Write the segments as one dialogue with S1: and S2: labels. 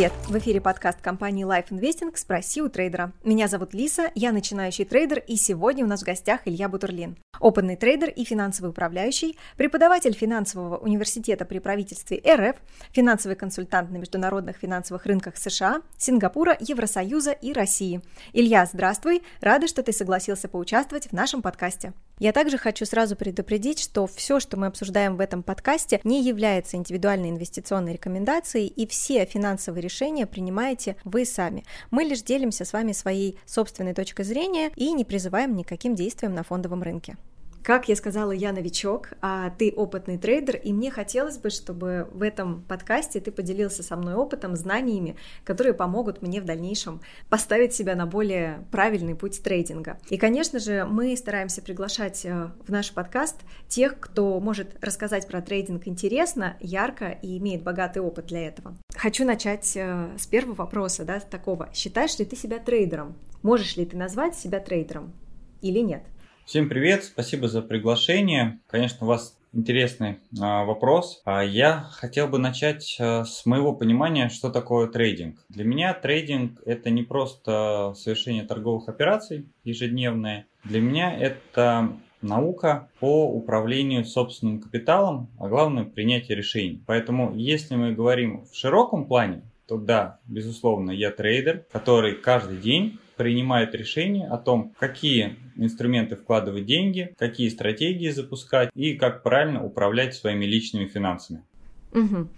S1: Привет! В эфире подкаст компании Life Investing «Спроси у трейдера». Меня зовут Лиса, я начинающий трейдер, и сегодня у нас в гостях Илья Бутурлин. Опытный трейдер и финансовый управляющий, преподаватель финансового университета при правительстве РФ, финансовый консультант на международных финансовых рынках США, Сингапура, Евросоюза и России. Илья, здравствуй! Рада, что ты согласился поучаствовать в нашем подкасте. Я также хочу сразу предупредить, что все, что мы обсуждаем в этом подкасте, не является индивидуальной инвестиционной рекомендацией, и все финансовые решения принимаете вы сами. Мы лишь делимся с вами своей собственной точкой зрения и не призываем никаким действиям на фондовом рынке. Как я сказала, я новичок, а ты опытный трейдер, и мне хотелось бы, чтобы в этом подкасте ты поделился со мной опытом, знаниями, которые помогут мне в дальнейшем поставить себя на более правильный путь трейдинга. И, конечно же, мы стараемся приглашать э, в наш подкаст тех, кто может рассказать про трейдинг интересно, ярко и имеет богатый опыт для этого. Хочу начать э, с первого вопроса, да, такого. Считаешь ли ты себя трейдером? Можешь ли ты назвать себя трейдером или нет?
S2: Всем привет, спасибо за приглашение. Конечно, у вас интересный а, вопрос. А, я хотел бы начать а, с моего понимания, что такое трейдинг. Для меня трейдинг это не просто совершение торговых операций ежедневные. Для меня это наука по управлению собственным капиталом, а главное принятие решений. Поэтому, если мы говорим в широком плане, то да, безусловно, я трейдер, который каждый день принимает решение о том, какие инструменты вкладывать деньги, какие стратегии запускать и как правильно управлять своими личными финансами.
S1: Угу.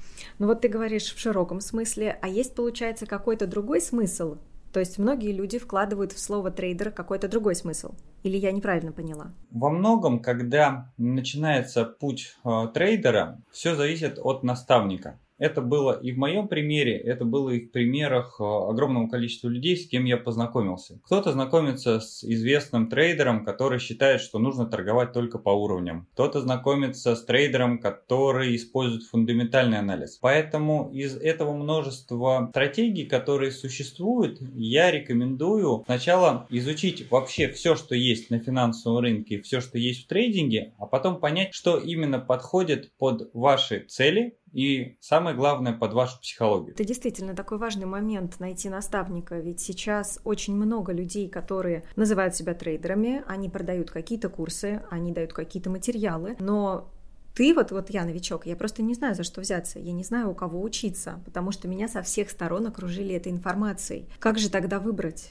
S1: Ну вот ты говоришь в широком смысле, а есть, получается, какой-то другой смысл? То есть многие люди вкладывают в слово трейдер какой-то другой смысл. Или я неправильно поняла?
S2: Во многом, когда начинается путь э, трейдера, все зависит от наставника. Это было и в моем примере, это было и в примерах э, огромного количества людей, с кем я познакомился. Кто-то знакомится с известным трейдером, который считает, что нужно торговать только по уровням. Кто-то знакомится с трейдером, который использует фундаментальный анализ. Поэтому из этого множества стратегий, которые существуют, я рекомендую сначала изучить вообще все, что есть на финансовом рынке, все, что есть в трейдинге, а потом понять, что именно подходит под ваши цели, и самое главное под вашу психологию.
S1: Это действительно такой важный момент найти наставника, ведь сейчас очень много людей, которые называют себя трейдерами, они продают какие-то курсы, они дают какие-то материалы, но ты вот, вот я новичок, я просто не знаю, за что взяться, я не знаю, у кого учиться, потому что меня со всех сторон окружили этой информацией. Как же тогда выбрать?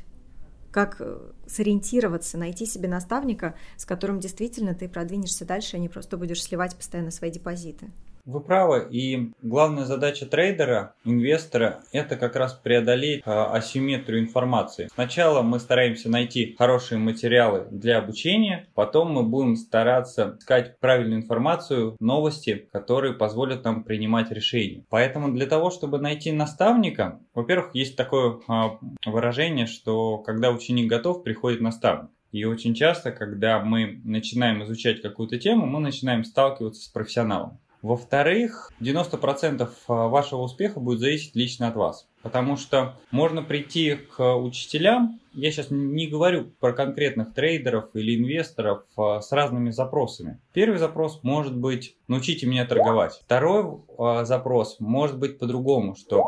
S1: Как э, сориентироваться, найти себе наставника, с которым действительно ты продвинешься дальше, а не просто будешь сливать постоянно свои депозиты?
S2: Вы правы, и главная задача трейдера, инвестора, это как раз преодолеть э, асимметрию информации. Сначала мы стараемся найти хорошие материалы для обучения, потом мы будем стараться искать правильную информацию, новости, которые позволят нам принимать решения. Поэтому для того, чтобы найти наставника, во-первых, есть такое э, выражение, что когда ученик готов, приходит наставник. И очень часто, когда мы начинаем изучать какую-то тему, мы начинаем сталкиваться с профессионалом. Во-вторых, 90% а, вашего успеха будет зависеть лично от вас. Потому что можно прийти к учителям, я сейчас не говорю про конкретных трейдеров или инвесторов а, с разными запросами. Первый запрос может быть «научите меня торговать». Второй а, запрос может быть по-другому, что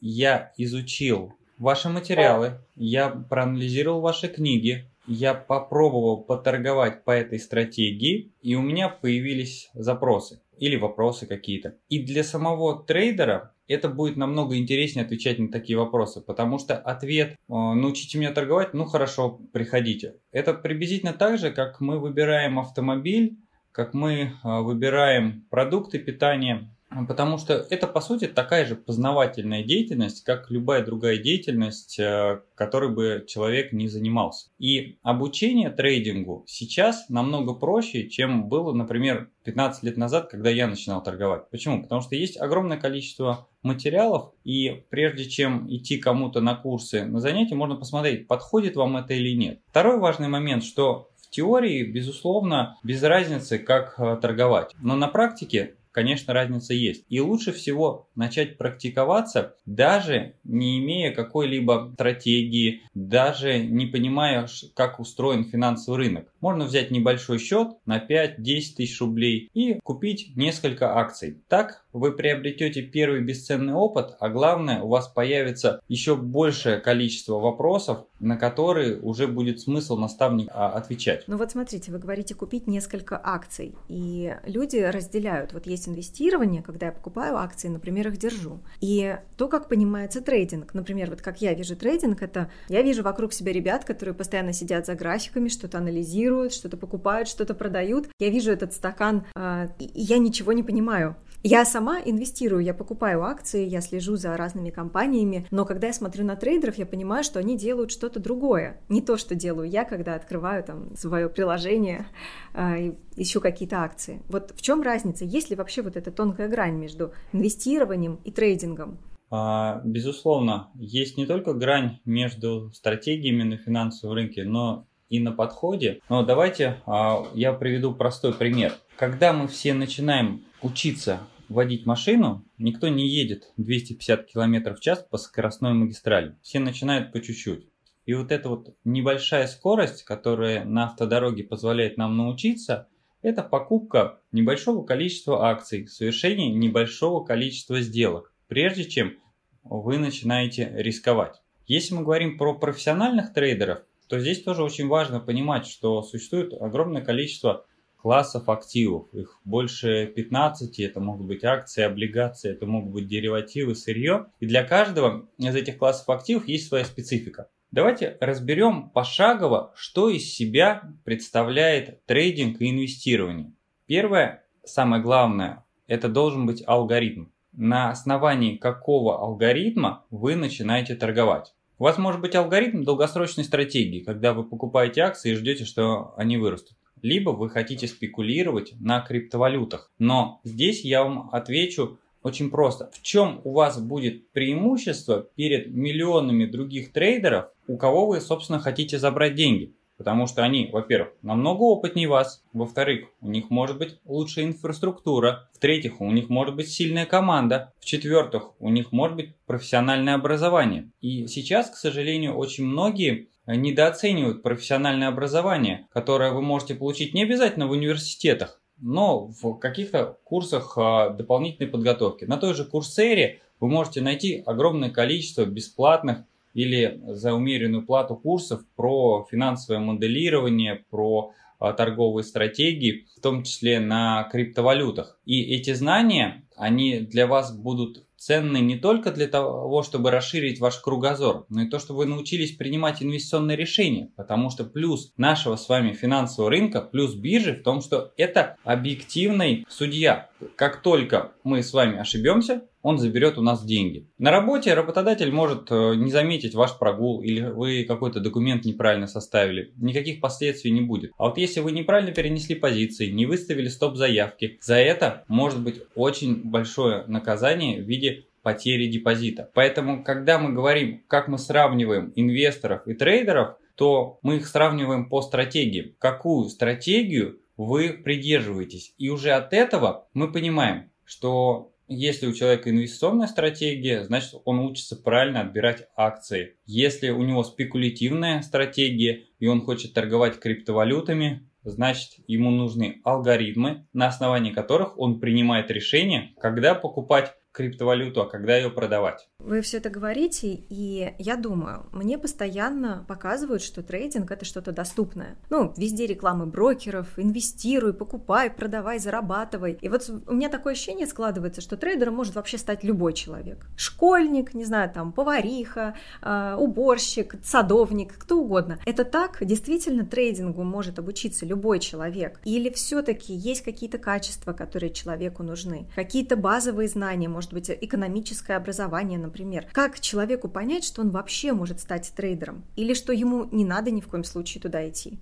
S2: я изучил ваши материалы, я проанализировал ваши книги, я попробовал поторговать по этой стратегии, и у меня появились запросы или вопросы какие-то. И для самого трейдера это будет намного интереснее отвечать на такие вопросы, потому что ответ «научите меня торговать», ну хорошо, приходите. Это приблизительно так же, как мы выбираем автомобиль, как мы выбираем продукты питания, Потому что это, по сути, такая же познавательная деятельность, как любая другая деятельность, э, которой бы человек не занимался. И обучение трейдингу сейчас намного проще, чем было, например, 15 лет назад, когда я начинал торговать. Почему? Потому что есть огромное количество материалов, и прежде чем идти кому-то на курсы, на занятия, можно посмотреть, подходит вам это или нет. Второй важный момент, что в теории, безусловно, без разницы, как э, торговать. Но на практике конечно, разница есть. И лучше всего начать практиковаться, даже не имея какой-либо стратегии, даже не понимая, как устроен финансовый рынок. Можно взять небольшой счет на 5-10 тысяч рублей и купить несколько акций. Так вы приобретете первый бесценный опыт, а главное, у вас появится еще большее количество вопросов, на которые уже будет смысл наставник а, отвечать.
S1: Ну вот смотрите, вы говорите купить несколько акций, и люди разделяют. Вот есть инвестирование, когда я покупаю акции, например, их держу. И то, как понимается трейдинг, например, вот как я вижу трейдинг, это я вижу вокруг себя ребят, которые постоянно сидят за графиками, что-то анализируют, что-то покупают, что-то продают. Я вижу этот стакан, э, и я ничего не понимаю. Я сама инвестирую, я покупаю акции, я слежу за разными компаниями, но когда я смотрю на трейдеров, я понимаю, что они делают что-то другое. Не то, что делаю я, когда открываю там свое приложение э, и ищу какие-то акции. Вот в чем разница? Есть ли вообще вот эта тонкая грань между инвестированием и трейдингом?
S2: А, безусловно, есть не только грань между стратегиями на финансовом рынке, но и на подходе. Но давайте а, я приведу простой пример. Когда мы все начинаем учиться водить машину, никто не едет 250 км в час по скоростной магистрали. Все начинают по чуть-чуть. И вот эта вот небольшая скорость, которая на автодороге позволяет нам научиться, это покупка небольшого количества акций, совершение небольшого количества сделок, прежде чем вы начинаете рисковать. Если мы говорим про профессиональных трейдеров, то здесь тоже очень важно понимать, что существует огромное количество классов активов. Их больше 15, это могут быть акции, облигации, это могут быть деривативы, сырье. И для каждого из этих классов активов есть своя специфика. Давайте разберем пошагово, что из себя представляет трейдинг и инвестирование. Первое, самое главное, это должен быть алгоритм. На основании какого алгоритма вы начинаете торговать. У вас может быть алгоритм долгосрочной стратегии, когда вы покупаете акции и ждете, что они вырастут либо вы хотите спекулировать на криптовалютах. Но здесь я вам отвечу очень просто. В чем у вас будет преимущество перед миллионами других трейдеров, у кого вы, собственно, хотите забрать деньги? Потому что они, во-первых, намного опытнее вас, во-вторых, у них может быть лучшая инфраструктура, в-третьих, у них может быть сильная команда, в-четвертых, у них может быть профессиональное образование. И сейчас, к сожалению, очень многие недооценивают профессиональное образование, которое вы можете получить не обязательно в университетах, но в каких-то курсах а, дополнительной подготовки. На той же Курсере вы можете найти огромное количество бесплатных или за умеренную плату курсов про финансовое моделирование, про а, торговые стратегии, в том числе на криптовалютах. И эти знания, они для вас будут ценны не только для того, чтобы расширить ваш кругозор, но и то, чтобы вы научились принимать инвестиционные решения. Потому что плюс нашего с вами финансового рынка, плюс биржи в том, что это объективный судья. Как только мы с вами ошибемся, он заберет у нас деньги. На работе работодатель может э, не заметить ваш прогул или вы какой-то документ неправильно составили. Никаких последствий не будет. А вот если вы неправильно перенесли позиции, не выставили стоп-заявки, за это может быть очень большое наказание в виде потери депозита. Поэтому, когда мы говорим, как мы сравниваем инвесторов и трейдеров, то мы их сравниваем по стратегии. Какую стратегию вы придерживаетесь? И уже от этого мы понимаем, что если у человека инвестиционная стратегия, значит он учится правильно отбирать акции. Если у него спекулятивная стратегия и он хочет торговать криптовалютами, значит ему нужны алгоритмы, на основании которых он принимает решение, когда покупать криптовалюту, а когда ее продавать.
S1: Вы все это говорите, и я думаю, мне постоянно показывают, что трейдинг это что-то доступное. Ну, везде рекламы брокеров, инвестируй, покупай, продавай, зарабатывай. И вот у меня такое ощущение складывается, что трейдером может вообще стать любой человек. Школьник, не знаю, там, повариха, э, уборщик, садовник, кто угодно. Это так? Действительно трейдингу может обучиться любой человек? Или все-таки есть какие-то качества, которые человеку нужны? Какие-то базовые знания, может быть, экономическое образование, например. Как человеку понять, что он вообще может стать трейдером? Или что ему не надо ни в коем случае туда идти?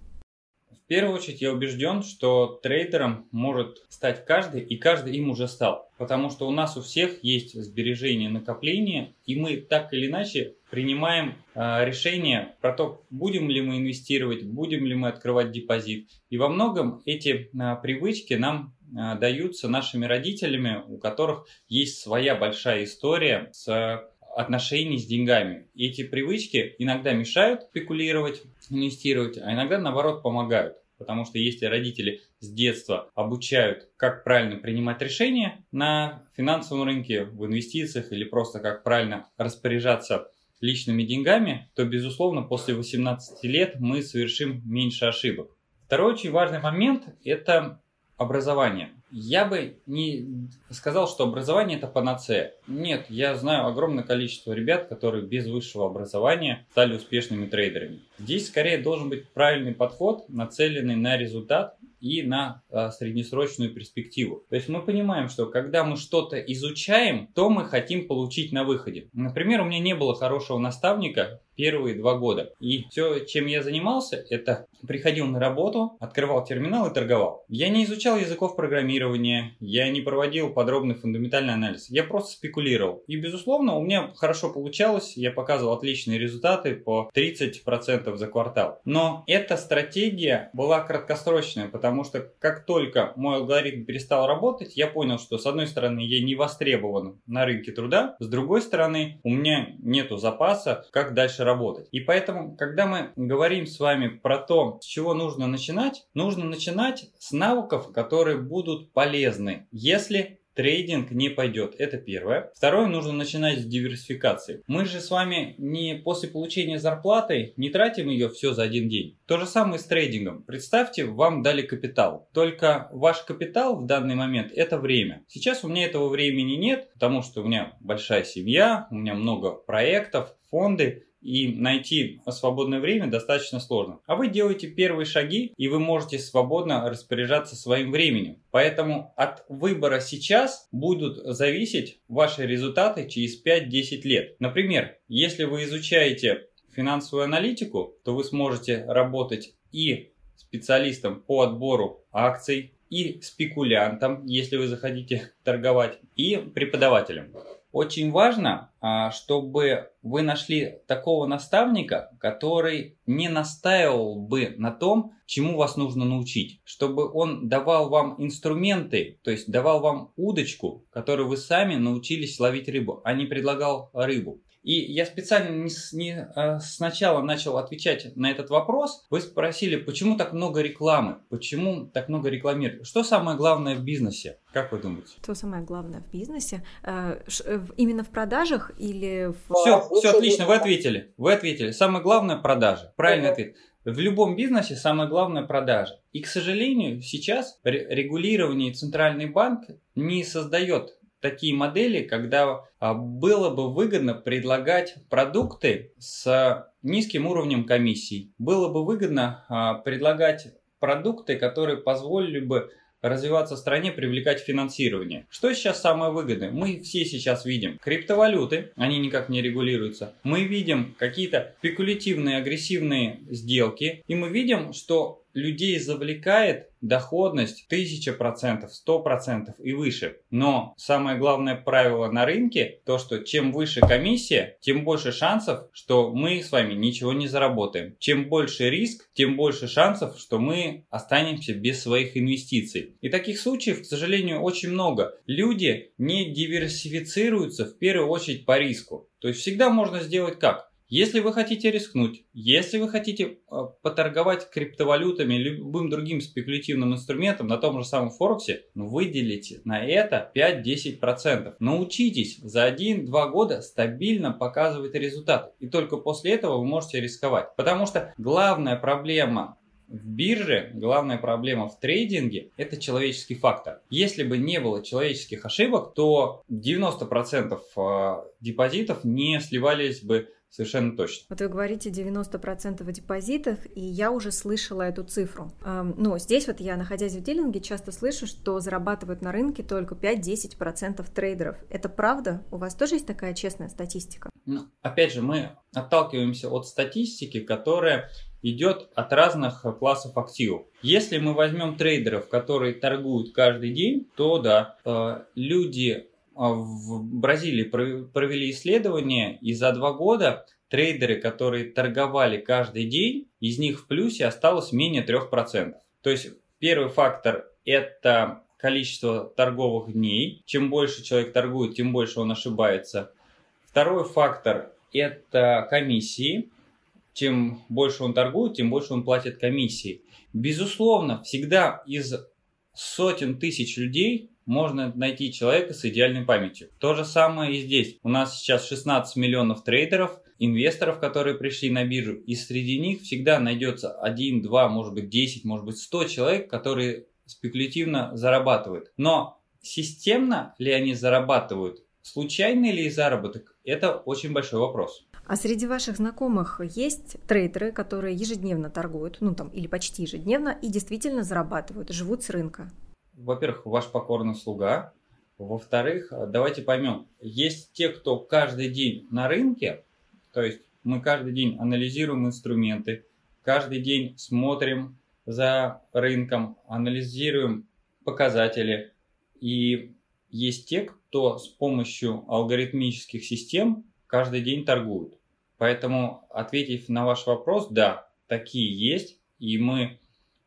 S2: В первую очередь я убежден, что трейдером может стать каждый, и каждый им уже стал. Потому что у нас у всех есть сбережения, накопления, и мы так или иначе принимаем э, решение про то, будем ли мы инвестировать, будем ли мы открывать депозит. И во многом эти э, привычки нам даются нашими родителями, у которых есть своя большая история с отношений с деньгами. И эти привычки иногда мешают спекулировать, инвестировать, а иногда наоборот помогают. Потому что если родители с детства обучают, как правильно принимать решения на финансовом рынке, в инвестициях или просто как правильно распоряжаться личными деньгами, то, безусловно, после 18 лет мы совершим меньше ошибок. Второй очень важный момент – это образование. Я бы не сказал, что образование это панацея. Нет, я знаю огромное количество ребят, которые без высшего образования стали успешными трейдерами. Здесь скорее должен быть правильный подход, нацеленный на результат и на а, среднесрочную перспективу. То есть мы понимаем, что когда мы что-то изучаем, то мы хотим получить на выходе. Например, у меня не было хорошего наставника первые два года. И все, чем я занимался, это приходил на работу, открывал терминал и торговал. Я не изучал языков программирования, я не проводил подробный фундаментальный анализ. Я просто спекулировал. И, безусловно, у меня хорошо получалось. Я показывал отличные результаты по 30% за квартал. Но эта стратегия была краткосрочная, потому что как только мой алгоритм перестал работать, я понял, что с одной стороны я не востребован на рынке труда, с другой стороны у меня нету запаса, как дальше работать. И поэтому, когда мы говорим с вами про то, с чего нужно начинать, нужно начинать с навыков, которые будут полезны, если трейдинг не пойдет. Это первое. Второе, нужно начинать с диверсификации. Мы же с вами не после получения зарплаты не тратим ее все за один день. То же самое с трейдингом. Представьте, вам дали капитал. Только ваш капитал в данный момент это время. Сейчас у меня этого времени нет, потому что у меня большая семья, у меня много проектов, фонды и найти свободное время достаточно сложно. А вы делаете первые шаги, и вы можете свободно распоряжаться своим временем. Поэтому от выбора сейчас будут зависеть ваши результаты через 5-10 лет. Например, если вы изучаете финансовую аналитику, то вы сможете работать и специалистом по отбору акций, и спекулянтом, если вы захотите торговать, и преподавателем. Очень важно, а, чтобы вы нашли такого наставника, который не настаивал бы на том, чему вас нужно научить, чтобы он давал вам инструменты, то есть давал вам удочку, которую вы сами научились ловить рыбу, а не предлагал рыбу. И я специально не, не а, сначала начал отвечать на этот вопрос. Вы спросили, почему так много рекламы, почему так много рекламируют. Что самое главное в бизнесе? Как вы думаете?
S1: Что самое главное в бизнесе? Э, именно в продажах или в...
S2: Все, все отлично, вы ответили. Вы ответили. Самое главное продажи. Правильный ответ. В любом бизнесе самое главное продажа. И, к сожалению, сейчас регулирование Центральный банк не создает такие модели, когда а, было бы выгодно предлагать продукты с низким уровнем комиссий. Было бы выгодно а, предлагать продукты, которые позволили бы развиваться стране, привлекать финансирование. Что сейчас самое выгодное? Мы все сейчас видим криптовалюты, они никак не регулируются. Мы видим какие-то спекулятивные, агрессивные сделки. И мы видим, что людей завлекает доходность 1000%, 100% и выше. Но самое главное правило на рынке, то что чем выше комиссия, тем больше шансов, что мы с вами ничего не заработаем. Чем больше риск, тем больше шансов, что мы останемся без своих инвестиций. И таких случаев, к сожалению, очень много. Люди не диверсифицируются в первую очередь по риску. То есть всегда можно сделать как? Если вы хотите рискнуть, если вы хотите э, поторговать криптовалютами, любым другим спекулятивным инструментом на том же самом Форексе, выделите на это 5-10%. Научитесь за 1-2 года стабильно показывать результат. И только после этого вы можете рисковать. Потому что главная проблема в бирже, главная проблема в трейдинге – это человеческий фактор. Если бы не было человеческих ошибок, то 90% э, депозитов не сливались бы Совершенно точно.
S1: Вот вы говорите 90% депозитов, и я уже слышала эту цифру. Но здесь вот я, находясь в дилинге, часто слышу, что зарабатывают на рынке только 5-10% трейдеров. Это правда? У вас тоже есть такая честная статистика?
S2: Ну, опять же, мы отталкиваемся от статистики, которая идет от разных классов активов. Если мы возьмем трейдеров, которые торгуют каждый день, то да, э, люди в Бразилии провели исследование, и за два года трейдеры, которые торговали каждый день, из них в плюсе осталось менее 3%. То есть первый фактор – это количество торговых дней. Чем больше человек торгует, тем больше он ошибается. Второй фактор – это комиссии. чем больше он торгует, тем больше он платит комиссии. Безусловно, всегда из сотен тысяч людей можно найти человека с идеальной памятью. То же самое и здесь. У нас сейчас 16 миллионов трейдеров, инвесторов, которые пришли на биржу, и среди них всегда найдется 1, 2, может быть 10, может быть 100 человек, которые спекулятивно зарабатывают. Но системно ли они зарабатывают? Случайный ли заработок? Это очень большой вопрос.
S1: А среди ваших знакомых есть трейдеры, которые ежедневно торгуют, ну там или почти ежедневно, и действительно зарабатывают, живут с рынка?
S2: Во-первых, ваш покорный слуга. Во-вторых, давайте поймем, есть те, кто каждый день на рынке, то есть мы каждый день анализируем инструменты, каждый день смотрим за рынком, анализируем показатели. И есть те, кто с помощью алгоритмических систем каждый день торгуют. Поэтому, ответив на ваш вопрос, да, такие есть, и мы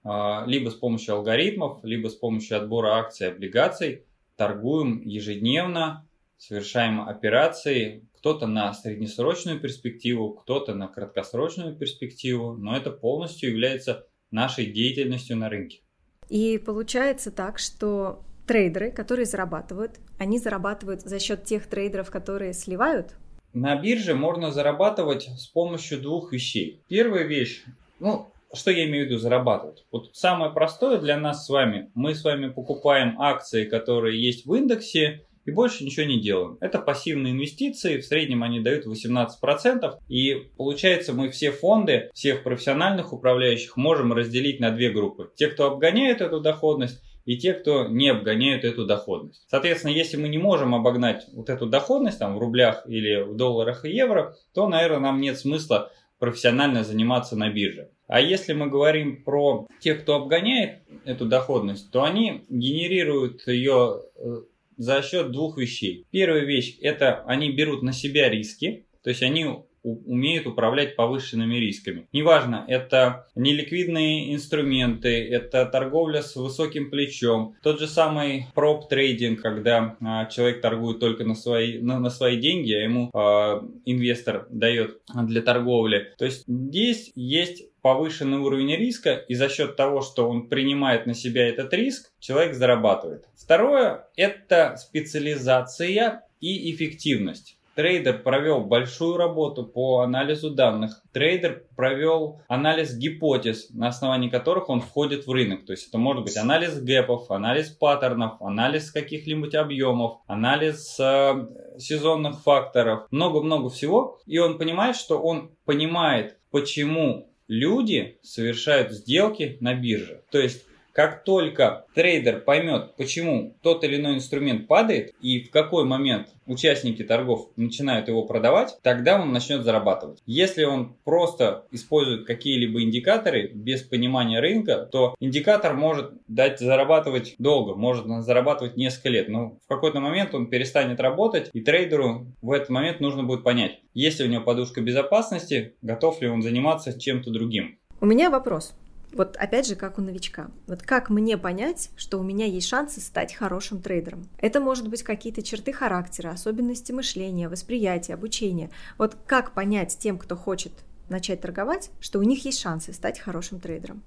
S2: либо с помощью алгоритмов, либо с помощью отбора акций и облигаций торгуем ежедневно, совершаем операции, кто-то на среднесрочную перспективу, кто-то на краткосрочную перспективу, но это полностью является нашей деятельностью на рынке.
S1: И получается так, что трейдеры, которые зарабатывают, они зарабатывают за счет тех трейдеров, которые сливают?
S2: На бирже можно зарабатывать с помощью двух вещей. Первая вещь, ну, что я имею в виду зарабатывать? Вот самое простое для нас с вами, мы с вами покупаем акции, которые есть в индексе, и больше ничего не делаем. Это пассивные инвестиции, в среднем они дают 18%, и получается мы все фонды, всех профессиональных управляющих можем разделить на две группы. Те, кто обгоняет эту доходность, и те, кто не обгоняют эту доходность. Соответственно, если мы не можем обогнать вот эту доходность там, в рублях или в долларах и евро, то, наверное, нам нет смысла профессионально заниматься на бирже. А если мы говорим про тех, кто обгоняет эту доходность, то они генерируют ее э, за счет двух вещей. Первая вещь – это они берут на себя риски, то есть они умеют управлять повышенными рисками. Неважно, это неликвидные инструменты, это торговля с высоким плечом, тот же самый проб трейдинг, когда а, человек торгует только на свои, на, на свои деньги, а ему а, инвестор дает для торговли. То есть здесь есть повышенный уровень риска, и за счет того, что он принимает на себя этот риск, человек зарабатывает. Второе – это специализация и эффективность. Трейдер провел большую работу по анализу данных. Трейдер провел анализ гипотез, на основании которых он входит в рынок. То есть это может быть анализ гэпов, анализ паттернов, анализ каких-нибудь объемов, анализ э, сезонных факторов, много-много всего. И он понимает, что он понимает, почему люди совершают сделки на бирже. То есть как только трейдер поймет, почему тот или иной инструмент падает и в какой момент участники торгов начинают его продавать, тогда он начнет зарабатывать. Если он просто использует какие-либо индикаторы без понимания рынка, то индикатор может дать зарабатывать долго, может зарабатывать несколько лет, но в какой-то момент он перестанет работать, и трейдеру в этот момент нужно будет понять, есть ли у него подушка безопасности, готов ли он заниматься чем-то другим.
S1: У меня вопрос. Вот опять же, как у новичка. Вот как мне понять, что у меня есть шансы стать хорошим трейдером? Это может быть какие-то черты характера, особенности мышления, восприятия, обучения. Вот как понять тем, кто хочет начать торговать, что у них есть шансы стать хорошим трейдером?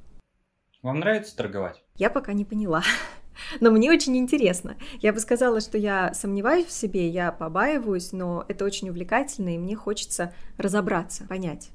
S2: Вам нравится торговать?
S1: Я пока не поняла. Но мне очень интересно. Я бы сказала, что я сомневаюсь в себе, я побаиваюсь, но это очень увлекательно, и мне хочется разобраться, понять.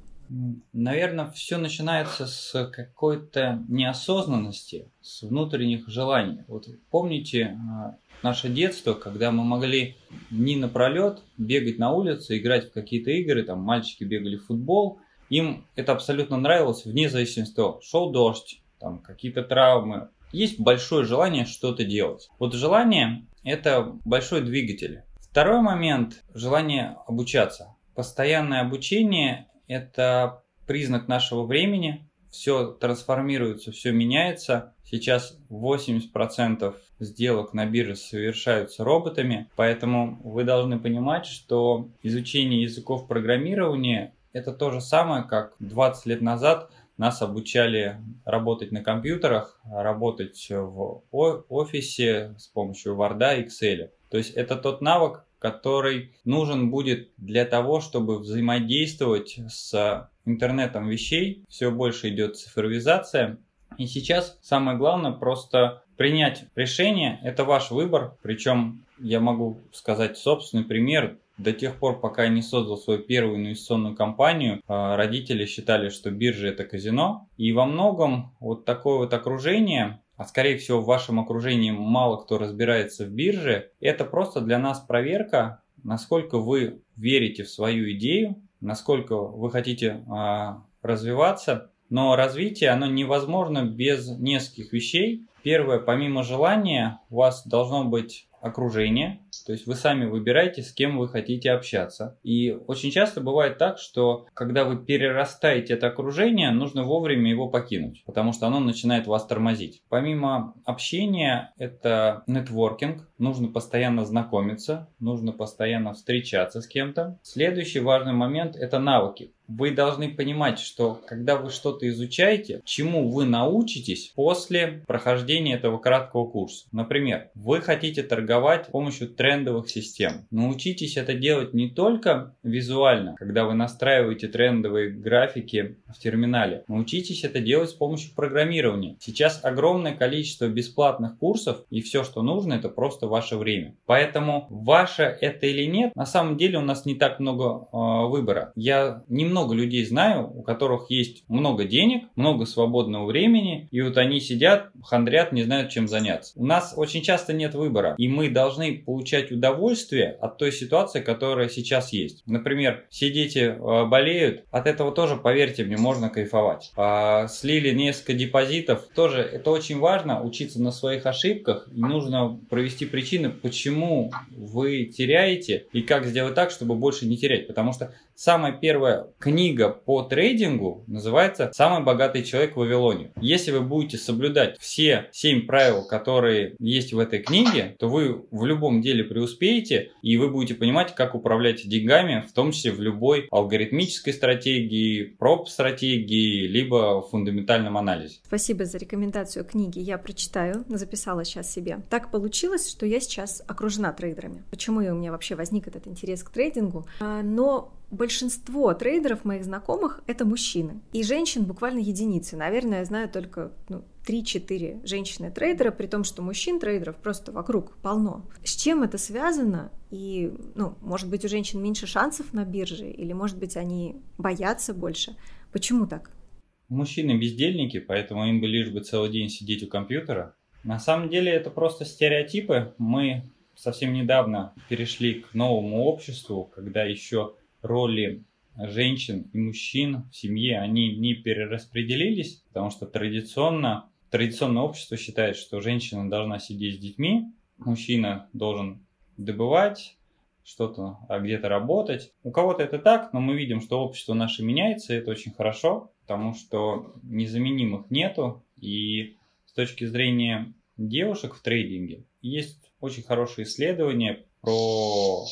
S2: Наверное, все начинается с какой-то неосознанности, с внутренних желаний. Вот помните а, наше детство, когда мы могли дни напролет бегать на улице, играть в какие-то игры, там мальчики бегали в футбол, им это абсолютно нравилось, вне зависимости от того, шел дождь, там какие-то травмы. Есть большое желание что-то делать. Вот желание – это большой двигатель. Второй момент – желание обучаться. Постоянное обучение это признак нашего времени. Все трансформируется, все меняется. Сейчас 80% сделок на бирже совершаются роботами, поэтому вы должны понимать, что изучение языков программирования это то же самое, как 20 лет назад нас обучали работать на компьютерах, работать в офисе с помощью Word, Excel. То есть это тот навык, который нужен будет для того, чтобы взаимодействовать с интернетом вещей, все больше идет цифровизация. И сейчас самое главное просто принять решение, это ваш выбор, причем я могу сказать собственный пример, до тех пор, пока я не создал свою первую инвестиционную компанию, а, родители считали, что биржа это казино. И во многом вот такое вот окружение, а скорее всего в вашем окружении мало кто разбирается в бирже, это просто для нас проверка, насколько вы верите в свою идею, насколько вы хотите а, развиваться. Но развитие, оно невозможно без нескольких вещей. Первое, помимо желания, у вас должно быть окружение, то есть вы сами выбираете, с кем вы хотите общаться. И очень часто бывает так, что когда вы перерастаете это окружение, нужно вовремя его покинуть, потому что оно начинает вас тормозить. Помимо общения, это нетворкинг, нужно постоянно знакомиться, нужно постоянно встречаться с кем-то. Следующий важный момент – это навыки вы должны понимать, что когда вы что-то изучаете, чему вы научитесь после прохождения этого краткого курса. Например, вы хотите торговать с помощью трендовых систем. Научитесь это делать не только визуально, когда вы настраиваете трендовые графики в терминале. Научитесь это делать с помощью программирования. Сейчас огромное количество бесплатных курсов, и все, что нужно, это просто ваше время. Поэтому ваше это или нет, на самом деле у нас не так много э, выбора. Я немного много людей знаю, у которых есть много денег, много свободного времени, и вот они сидят, хандрят, не знают, чем заняться. У нас очень часто нет выбора, и мы должны получать удовольствие от той ситуации, которая сейчас есть. Например, все дети э, болеют, от этого тоже, поверьте мне, можно кайфовать. А, слили несколько депозитов, тоже это очень важно, учиться на своих ошибках, нужно провести причины, почему вы теряете, и как сделать так, чтобы больше не терять, потому что самая первая книга по трейдингу называется «Самый богатый человек в Вавилоне». Если вы будете соблюдать все семь правил, которые есть в этой книге, то вы в любом деле преуспеете, и вы будете понимать, как управлять деньгами, в том числе в любой алгоритмической стратегии, проб-стратегии, либо фундаментальном анализе.
S1: Спасибо за рекомендацию книги. Я прочитаю, записала сейчас себе. Так получилось, что я сейчас окружена трейдерами. Почему у меня вообще возник этот интерес к трейдингу? А, но большинство трейдеров моих знакомых это мужчины. И женщин буквально единицы. Наверное, я знаю только ну, 3-4 женщины-трейдера, при том, что мужчин-трейдеров просто вокруг полно. С чем это связано? И, ну, может быть, у женщин меньше шансов на бирже, или, может быть, они боятся больше. Почему так?
S2: Мужчины бездельники, поэтому им бы лишь бы целый день сидеть у компьютера. На самом деле это просто стереотипы. Мы совсем недавно перешли к новому обществу, когда еще роли женщин и мужчин в семье, они не перераспределились, потому что традиционно, традиционное общество считает, что женщина должна сидеть с детьми, мужчина должен добывать что-то, а где-то работать. У кого-то это так, но мы видим, что общество наше меняется, и это очень хорошо, потому что незаменимых нету, и с точки зрения девушек в трейдинге есть очень хорошие исследования про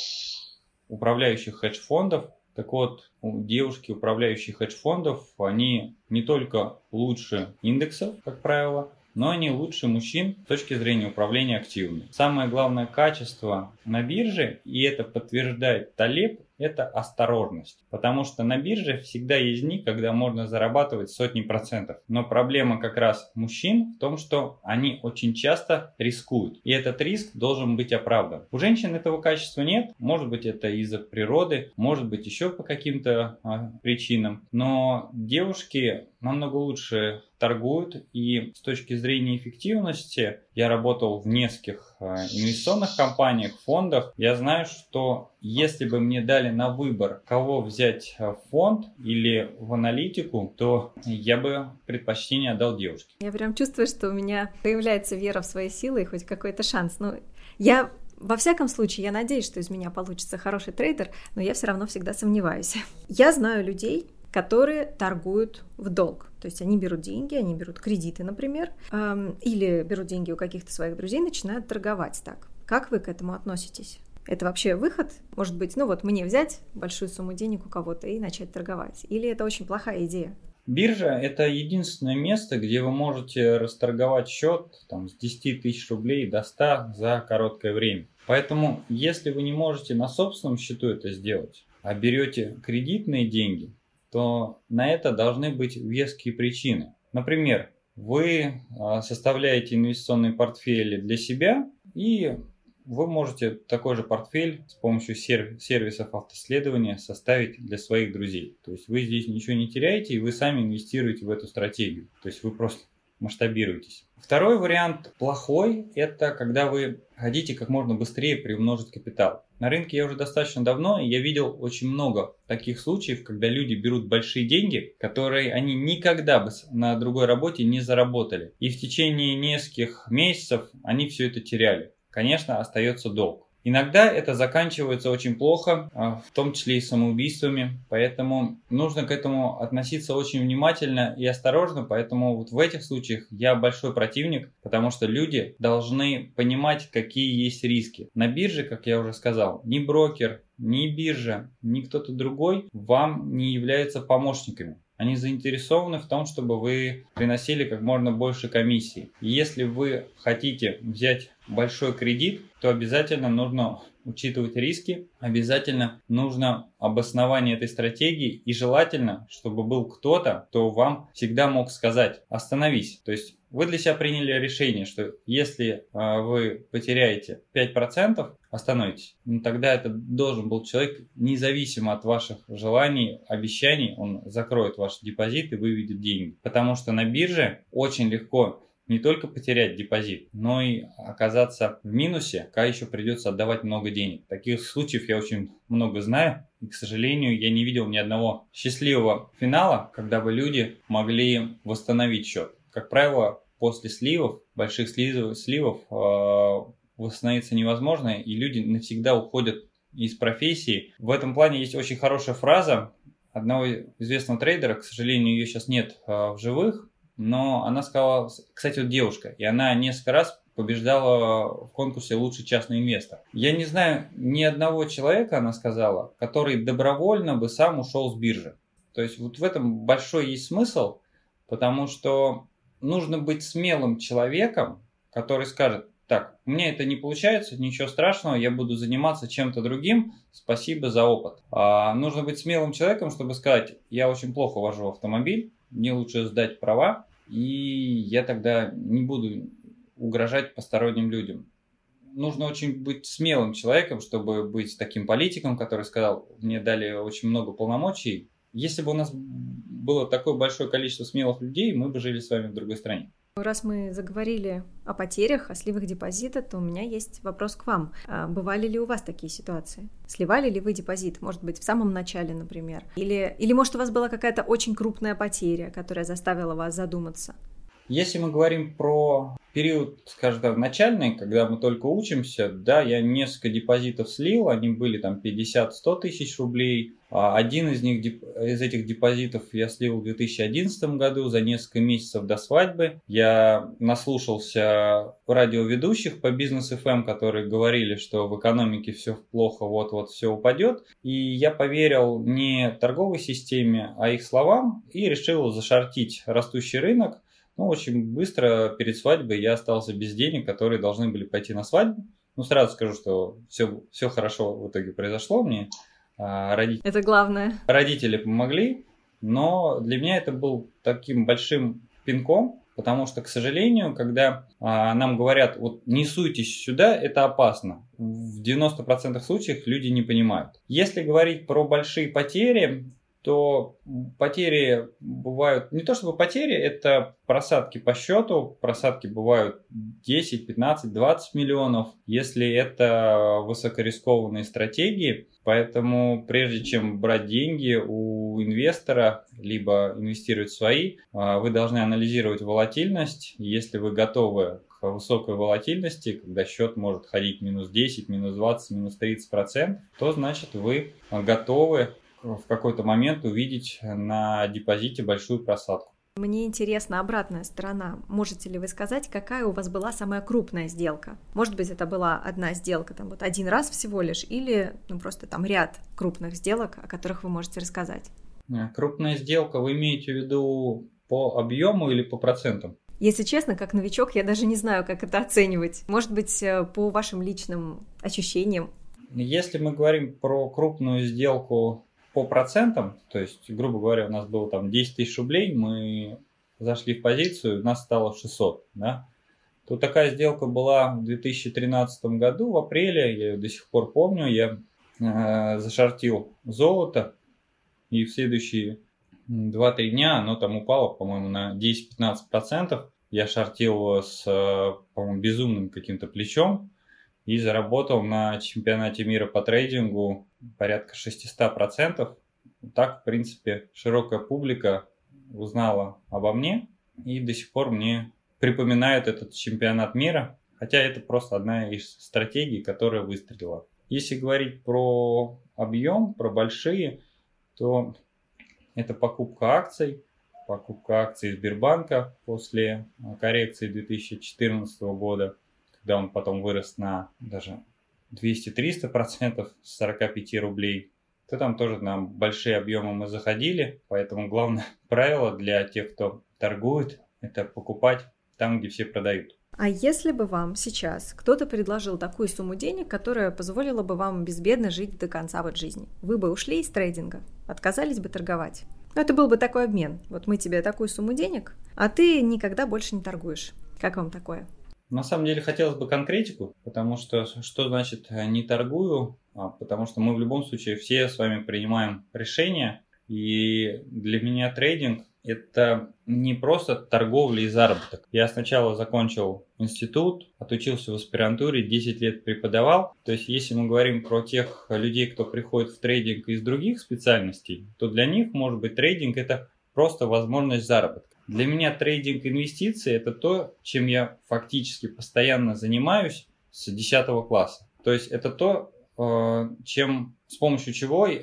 S2: управляющих хедж-фондов. Так вот, девушки, управляющие хедж-фондов, они не только лучше индексов, как правило, но они лучше мужчин с точки зрения управления активами. Самое главное качество на бирже, и это подтверждает Талеб, это осторожность. Потому что на бирже всегда есть дни, когда можно зарабатывать сотни процентов. Но проблема как раз мужчин в том, что они очень часто рискуют. И этот риск должен быть оправдан. У женщин этого качества нет. Может быть это из-за природы, может быть еще по каким-то а, причинам. Но девушки намного лучше торгуют. И с точки зрения эффективности, я работал в нескольких инвестиционных компаниях, фондах. Я знаю, что если бы мне дали на выбор, кого взять в фонд или в аналитику, то я бы предпочтение отдал девушке.
S1: Я прям чувствую, что у меня появляется вера в свои силы и хоть какой-то шанс. Ну, я во всяком случае, я надеюсь, что из меня получится хороший трейдер, но я все равно всегда сомневаюсь. Я знаю людей, которые торгуют в долг. То есть они берут деньги, они берут кредиты, например, или берут деньги у каких-то своих друзей, начинают торговать так. Как вы к этому относитесь? Это вообще выход? Может быть, ну вот мне взять большую сумму денег у кого-то и начать торговать? Или это очень плохая идея?
S2: Биржа – это единственное место, где вы можете расторговать счет там, с 10 тысяч рублей до 100 за короткое время. Поэтому, если вы не можете на собственном счету это сделать, а берете кредитные деньги, то на это должны быть веские причины. Например, вы а, составляете инвестиционные портфели для себя и вы можете такой же портфель с помощью сервисов автоследования составить для своих друзей. То есть вы здесь ничего не теряете, и вы сами инвестируете в эту стратегию. То есть вы просто масштабируетесь. Второй вариант плохой – это когда вы хотите как можно быстрее приумножить капитал. На рынке я уже достаточно давно, и я видел очень много таких случаев, когда люди берут большие деньги, которые они никогда бы на другой работе не заработали. И в течение нескольких месяцев они все это теряли конечно, остается долг. Иногда это заканчивается очень плохо, а, в том числе и самоубийствами, поэтому нужно к этому относиться очень внимательно и осторожно, поэтому вот в этих случаях я большой противник, потому что люди должны понимать, какие есть риски. На бирже, как я уже сказал, ни брокер, ни биржа, ни кто-то другой вам не являются помощниками. Они заинтересованы в том, чтобы вы приносили как можно больше комиссий. Если вы хотите взять большой кредит, то обязательно нужно учитывать риски, обязательно нужно обоснование этой стратегии и желательно, чтобы был кто-то, кто вам всегда мог сказать «остановись». То есть вы для себя приняли решение, что если э, вы потеряете 5%, остановитесь. Ну, тогда это должен был человек, независимо от ваших желаний, обещаний, он закроет ваш депозит и выведет деньги. Потому что на бирже очень легко не только потерять депозит, но и оказаться в минусе, когда еще придется отдавать много денег. Таких случаев я очень много знаю, и, к сожалению, я не видел ни одного счастливого финала, когда бы люди могли восстановить счет. Как правило, после сливов, больших сливов, сливов э, восстановиться невозможно, и люди навсегда уходят из профессии. В этом плане есть очень хорошая фраза одного известного трейдера, к сожалению, ее сейчас нет э, в живых, но она сказала, кстати, вот девушка, и она несколько раз побеждала в конкурсе «Лучший частный инвестор». Я не знаю ни одного человека, она сказала, который добровольно бы сам ушел с биржи. То есть вот в этом большой есть смысл, потому что нужно быть смелым человеком, который скажет, так, у меня это не получается, ничего страшного, я буду заниматься чем-то другим, спасибо за опыт. А, нужно быть смелым человеком, чтобы сказать, я очень плохо вожу автомобиль, мне лучше сдать права, и я тогда не буду угрожать посторонним людям. Нужно очень быть смелым человеком, чтобы быть таким политиком, который сказал, мне дали очень много полномочий. Если бы у нас было такое большое количество смелых людей, мы бы жили с вами в другой стране.
S1: Раз мы заговорили о потерях, о сливах депозита, то у меня есть вопрос к вам. А бывали ли у вас такие ситуации? Сливали ли вы депозит, может быть, в самом начале, например? Или, или может, у вас была какая-то очень крупная потеря, которая заставила вас задуматься?
S2: Если мы говорим про период, скажем так, начальный, когда мы только учимся, да, я несколько депозитов слил, они были там 50-100 тысяч рублей. А один из них, из этих депозитов я слил в 2011 году за несколько месяцев до свадьбы. Я наслушался радиоведущих по бизнес FM, которые говорили, что в экономике все плохо, вот-вот все упадет. И я поверил не торговой системе, а их словам и решил зашортить растущий рынок ну, очень быстро перед свадьбой я остался без денег, которые должны были пойти на свадьбу. Ну, сразу скажу, что все, все хорошо в итоге произошло мне.
S1: А, родители, это главное.
S2: Родители помогли, но для меня это был таким большим пинком, потому что, к сожалению, когда а, нам говорят, вот не суйтесь сюда, это опасно, в 90% случаев люди не понимают. Если говорить про большие потери, то потери бывают, не то чтобы потери, это просадки по счету, просадки бывают 10, 15, 20 миллионов, если это высокорискованные стратегии, поэтому прежде чем брать деньги у инвестора, либо инвестировать свои, а, вы должны анализировать волатильность, если вы готовы к высокой волатильности, когда счет может ходить минус 10, минус 20, минус 30 процентов, то значит вы готовы в какой-то момент увидеть на депозите большую просадку.
S1: Мне интересна обратная сторона. Можете ли вы сказать, какая у вас была самая крупная сделка? Может быть, это была одна сделка, там вот один раз всего лишь, или ну, просто там ряд крупных сделок, о которых вы можете рассказать?
S2: Э, крупная сделка, вы имеете в виду по объему или по процентам?
S1: Если честно, как новичок, я даже не знаю, как это оценивать. Может быть, э, по вашим личным ощущениям?
S2: Если мы говорим про крупную сделку по процентам, то есть, грубо говоря, у нас было там 10 тысяч рублей, мы зашли в позицию, у нас стало 600, да, то такая сделка была в 2013 году, в апреле, я ее до сих пор помню, я э, зашортил золото, и в следующие 2-3 дня оно там упало, по-моему, на 10-15%. Я шортил с, по-моему, безумным каким-то плечом и заработал на чемпионате мира по трейдингу порядка 600%. Так, в принципе, широкая публика узнала обо мне и до сих пор мне припоминает этот чемпионат мира, хотя это просто одна из стратегий, которая выстрелила. Если говорить про объем, про большие, то это покупка акций, покупка акций Сбербанка после коррекции 2014 года, когда он потом вырос на даже 200-300% с 45 рублей, то там тоже на большие объемы мы заходили, поэтому главное правило для тех, кто торгует, это покупать там, где все продают.
S1: А если бы вам сейчас кто-то предложил такую сумму денег, которая позволила бы вам безбедно жить до конца вот жизни, вы бы ушли из трейдинга, отказались бы торговать? Ну, это был бы такой обмен. Вот мы тебе такую сумму денег, а ты никогда больше не торгуешь. Как вам такое?
S2: На самом деле хотелось бы конкретику, потому что что значит не торгую? А, потому что мы в любом случае все с вами принимаем решения, и для меня трейдинг это не просто торговля и заработок. Я сначала закончил институт, отучился в аспирантуре, 10 лет преподавал. То есть, если мы говорим про тех людей, кто приходит в трейдинг из других специальностей, то для них, может быть, трейдинг это просто возможность заработка. Для меня трейдинг инвестиций это то, чем я фактически постоянно занимаюсь с 10 класса. То есть это то, Э, чем с помощью чего э,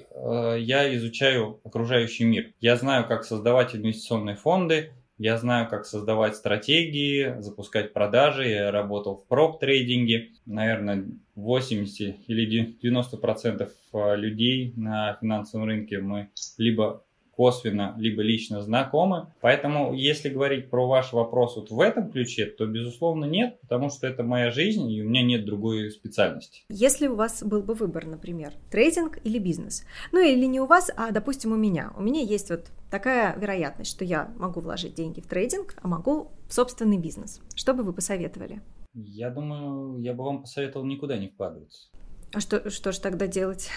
S2: я изучаю окружающий мир. Я знаю, как создавать инвестиционные фонды, я знаю, как создавать стратегии, запускать продажи. Я работал в проп-трейдинге. Наверное, 80 или 90% э, людей на финансовом рынке мы либо косвенно, либо лично знакомы. Поэтому, если говорить про ваш вопрос вот в этом ключе, то, безусловно, нет, потому что это моя жизнь, и у меня нет другой специальности.
S1: Если у вас был бы выбор, например, трейдинг или бизнес, ну или не у вас, а, допустим, у меня. У меня есть вот такая вероятность, что я могу вложить деньги в трейдинг, а могу в собственный бизнес. Что бы вы посоветовали?
S2: Я думаю, я бы вам посоветовал никуда не вкладываться.
S1: А что, что же тогда делать?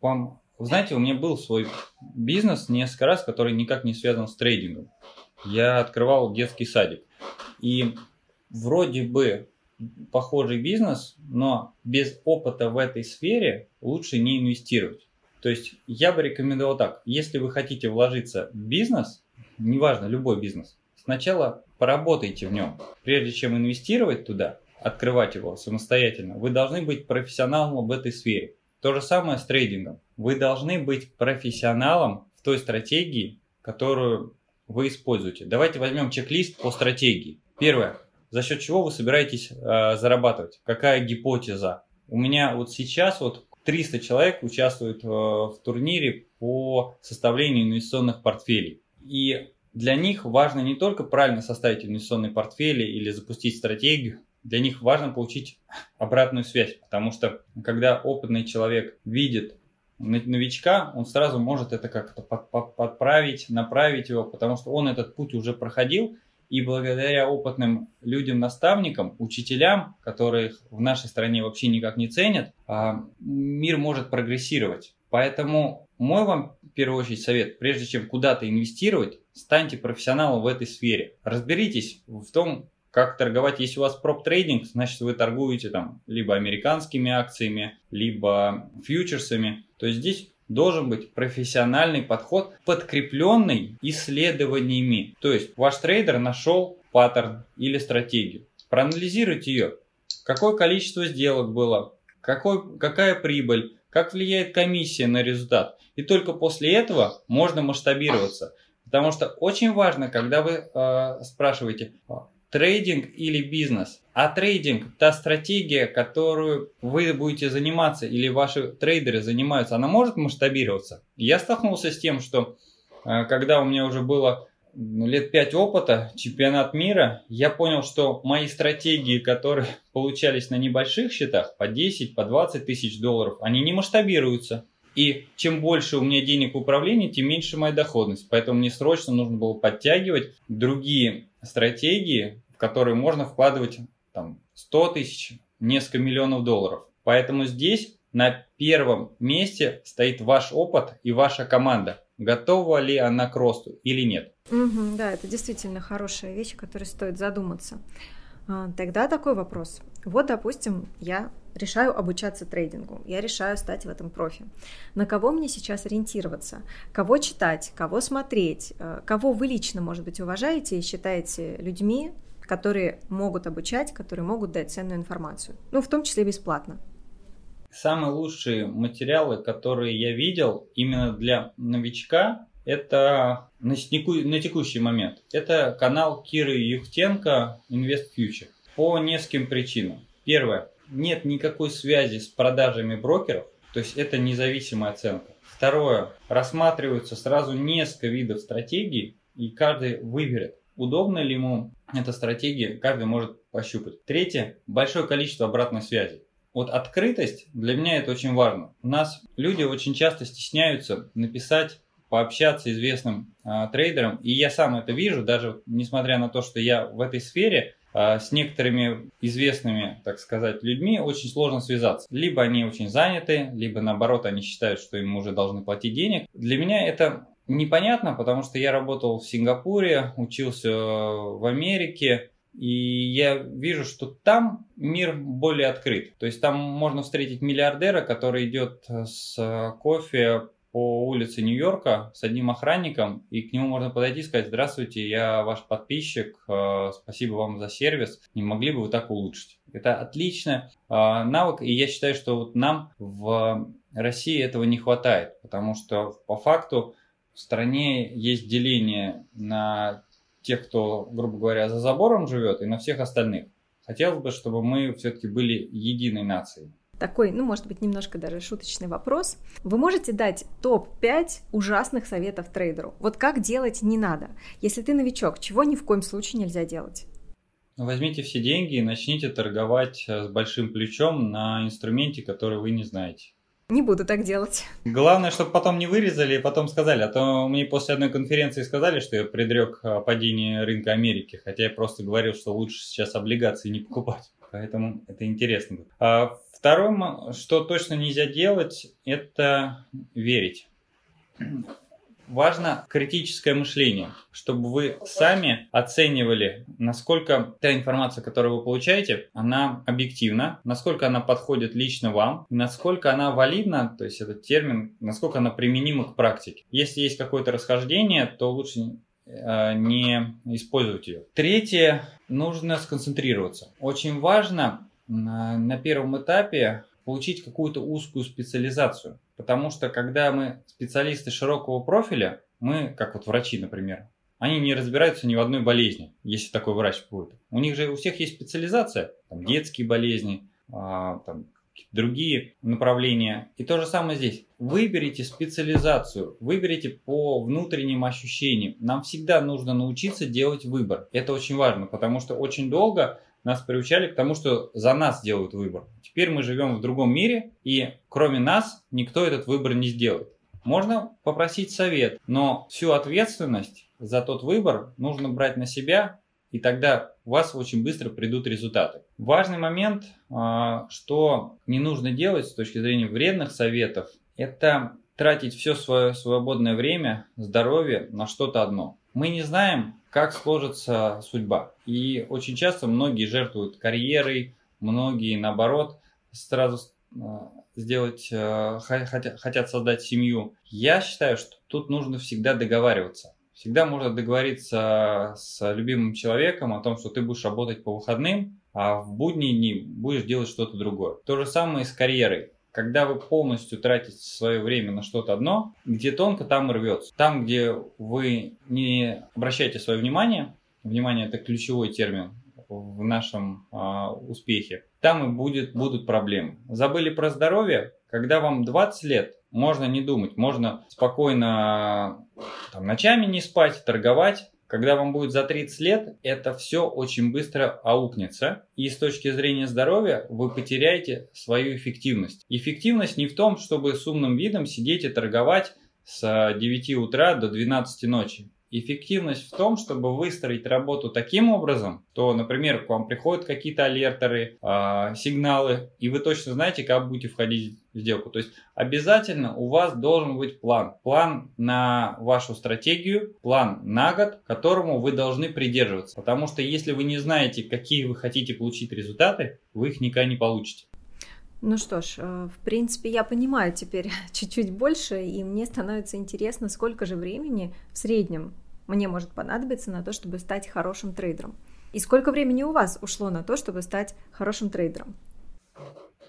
S2: Вам вы знаете, у меня был свой бизнес несколько раз, который никак не связан с трейдингом. Я открывал детский садик. И вроде бы похожий бизнес, но без опыта в этой сфере лучше не инвестировать. То есть я бы рекомендовал так, если вы хотите вложиться в бизнес, неважно, любой бизнес, сначала поработайте в нем. Прежде чем инвестировать туда, открывать его самостоятельно, вы должны быть профессионалом в этой сфере. То же самое с трейдингом. Вы должны быть профессионалом в той стратегии, которую вы используете. Давайте возьмем чек-лист по стратегии. Первое. За счет чего вы собираетесь э, зарабатывать? Какая гипотеза? У меня вот сейчас вот 300 человек участвуют э, в турнире по составлению инвестиционных портфелей. И для них важно не только правильно составить инвестиционный портфель или запустить стратегию, для них важно получить обратную связь, потому что когда опытный человек видит новичка, он сразу может это как-то подправить, направить его, потому что он этот путь уже проходил, и благодаря опытным людям-наставникам, учителям, которых в нашей стране вообще никак не ценят, а, мир может прогрессировать. Поэтому мой вам в первую очередь совет, прежде чем куда-то инвестировать, станьте профессионалом в этой сфере. Разберитесь в том, как торговать, если у вас проп-трейдинг, значит вы торгуете там либо американскими акциями, либо фьючерсами. То есть здесь должен быть профессиональный подход, подкрепленный исследованиями. То есть ваш трейдер нашел паттерн или стратегию. Проанализируйте ее. Какое количество сделок было, какой, какая прибыль, как влияет комиссия на результат. И только после этого можно масштабироваться. Потому что очень важно, когда вы э, спрашиваете, трейдинг или бизнес. А трейдинг – та стратегия, которую вы будете заниматься или ваши трейдеры занимаются, она может масштабироваться? Я столкнулся с тем, что э, когда у меня уже было ну, лет 5 опыта, чемпионат мира, я понял, что мои стратегии, которые получались на небольших счетах, по 10, по 20 тысяч долларов, они не масштабируются. И чем больше у меня денег в управлении, тем меньше моя доходность. Поэтому мне срочно нужно было подтягивать другие стратегии, в которые можно вкладывать там, 100 тысяч, несколько миллионов долларов. Поэтому здесь на первом месте стоит ваш опыт и ваша команда. Готова ли она к росту или нет?
S1: Угу, да, это действительно хорошая вещь, о которой стоит задуматься. А, тогда такой вопрос. Вот, допустим, я решаю обучаться трейдингу, я решаю стать в этом профи. На кого мне сейчас ориентироваться? Кого читать? Кого смотреть? Э, кого вы лично, может быть, уважаете и считаете людьми, которые могут обучать, которые могут дать ценную информацию? Ну, в том числе бесплатно.
S2: Самые лучшие материалы, которые я видел именно для новичка, это на, текущий момент. Это канал Киры Юхтенко Invest Future. По нескольким причинам. Первое. Нет никакой связи с продажами брокеров, то есть это независимая оценка. Второе. Рассматриваются сразу несколько видов стратегий, и каждый выберет, удобно ли ему эта стратегия, каждый может пощупать. Третье. Большое количество обратной связи. Вот открытость для меня это очень важно. У нас люди очень часто стесняются написать пообщаться известным э, трейдером, и я сам это вижу, даже несмотря на то, что я в этой сфере, э, с некоторыми известными, так сказать, людьми очень сложно связаться. Либо они очень заняты, либо наоборот они считают, что им уже должны платить денег. Для меня это непонятно, потому что я работал в Сингапуре, учился в Америке, и я вижу, что там мир более открыт. То есть там можно встретить миллиардера, который идет с кофе по улице Нью-Йорка с одним охранником, и к нему можно подойти и сказать, здравствуйте, я ваш подписчик, э, спасибо вам за сервис, не могли бы вы так улучшить? Это отличный э, навык, и я считаю, что вот нам в России этого не хватает, потому что по факту в стране есть деление на тех, кто, грубо говоря, за забором живет, и на всех остальных. Хотелось бы, чтобы мы все-таки были единой нацией
S1: такой, ну, может быть, немножко даже шуточный вопрос. Вы можете дать топ-5 ужасных советов трейдеру? Вот как делать не надо. Если ты новичок, чего ни в коем случае нельзя делать?
S2: Возьмите все деньги и начните торговать э, с большим плечом на инструменте, который вы не знаете.
S1: Не буду так делать.
S2: Главное, чтобы потом не вырезали и потом сказали. А то мне после одной конференции сказали, что я предрек падение рынка Америки, хотя я просто говорил, что лучше сейчас облигации не покупать. Поэтому это интересно. А второе, что точно нельзя делать, это верить. Важно критическое мышление, чтобы вы сами оценивали, насколько та информация, которую вы получаете, она объективна, насколько она подходит лично вам, насколько она валидна, то есть этот термин, насколько она применима к практике. Если есть какое-то расхождение, то лучше Э, не использовать ее. Третье, нужно сконцентрироваться. Очень важно на, на первом этапе получить какую-то узкую специализацию. Потому что когда мы специалисты широкого профиля, мы, как вот врачи, например, они не разбираются ни в одной болезни, если такой врач будет. У них же у всех есть специализация, там, детские болезни, а, там, другие направления. И то же самое здесь. Выберите специализацию, выберите по внутренним ощущениям. Нам всегда нужно научиться делать выбор. Это очень важно, потому что очень долго нас приучали к тому, что за нас делают выбор. Теперь мы живем в другом мире, и кроме нас никто этот выбор не сделает. Можно попросить совет, но всю ответственность за тот выбор нужно брать на себя и тогда у вас очень быстро придут результаты. Важный момент, а, что не нужно делать с точки зрения вредных советов, это тратить все свое свободное время, здоровье на что-то одно. Мы не знаем, как сложится судьба. И очень часто многие жертвуют карьерой, многие наоборот сразу а, сделать, хотят, хотят создать семью. Я считаю, что тут нужно всегда договариваться. Всегда можно договориться с любимым человеком о том, что ты будешь работать по выходным, а в будние дни будешь делать что-то другое. То же самое и с карьерой. Когда вы полностью тратите свое время на что-то одно, где тонко, там и рвется. Там, где вы не обращаете свое внимание, внимание это ключевой термин в нашем э, успехе, там и будет, будут проблемы. Забыли про здоровье? Когда вам 20 лет, можно не думать, можно спокойно там, ночами не спать, торговать, когда вам будет за 30 лет, это все очень быстро аукнется. И с точки зрения здоровья вы потеряете свою эффективность. Эффективность не в том, чтобы с умным видом сидеть и торговать с 9 утра до 12 ночи. Эффективность в том, чтобы выстроить работу таким образом, то, например, к вам приходят какие-то алертеры, э, сигналы, и вы точно знаете, как будете входить в сделку. То есть обязательно у вас должен быть план. План на вашу стратегию, план на год, которому вы должны придерживаться. Потому что если вы не знаете, какие вы хотите получить результаты, вы их никогда не получите.
S1: Ну что ж, э, в принципе, я понимаю теперь чуть-чуть больше, и мне становится интересно, сколько же времени в среднем мне может понадобиться на то, чтобы стать хорошим трейдером. И сколько времени у вас ушло на то, чтобы стать хорошим трейдером?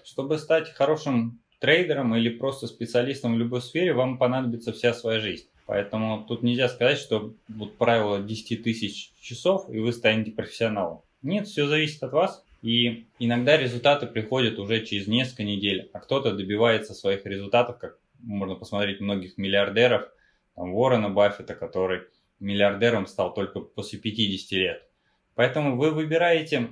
S2: Чтобы стать хорошим трейдером или просто специалистом в любой сфере, вам понадобится вся своя жизнь. Поэтому тут нельзя сказать, что вот правило 10 тысяч часов, и вы станете профессионалом. Нет, все зависит от вас. И иногда результаты приходят уже через несколько недель, а кто-то добивается своих результатов, как можно посмотреть многих миллиардеров, там, Уоррена Баффета, который миллиардером стал только после 50 лет. Поэтому вы выбираете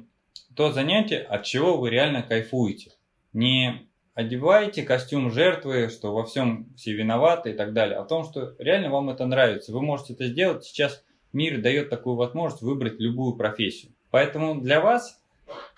S2: то занятие, от чего вы реально кайфуете. Не одеваете костюм жертвы, что во всем все виноваты и так далее, а о том, что реально вам это нравится. Вы можете это сделать. Сейчас мир дает такую возможность выбрать любую профессию. Поэтому для вас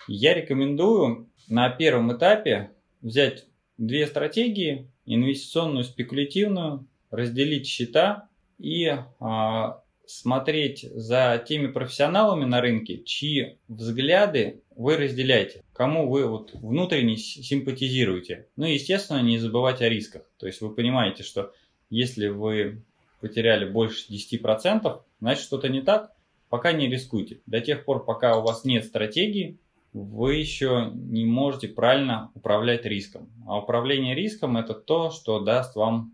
S2: я рекомендую на первом этапе взять две стратегии, инвестиционную, спекулятивную, разделить счета и а, смотреть за теми профессионалами на рынке, чьи взгляды вы разделяете, кому вы вот внутренне симпатизируете. Ну и, естественно, не забывать о рисках. То есть вы понимаете, что если вы потеряли больше 10%, значит что-то не так, пока не рискуйте. До тех пор, пока у вас нет стратегии, вы еще не можете правильно управлять риском. А управление риском это то, что даст вам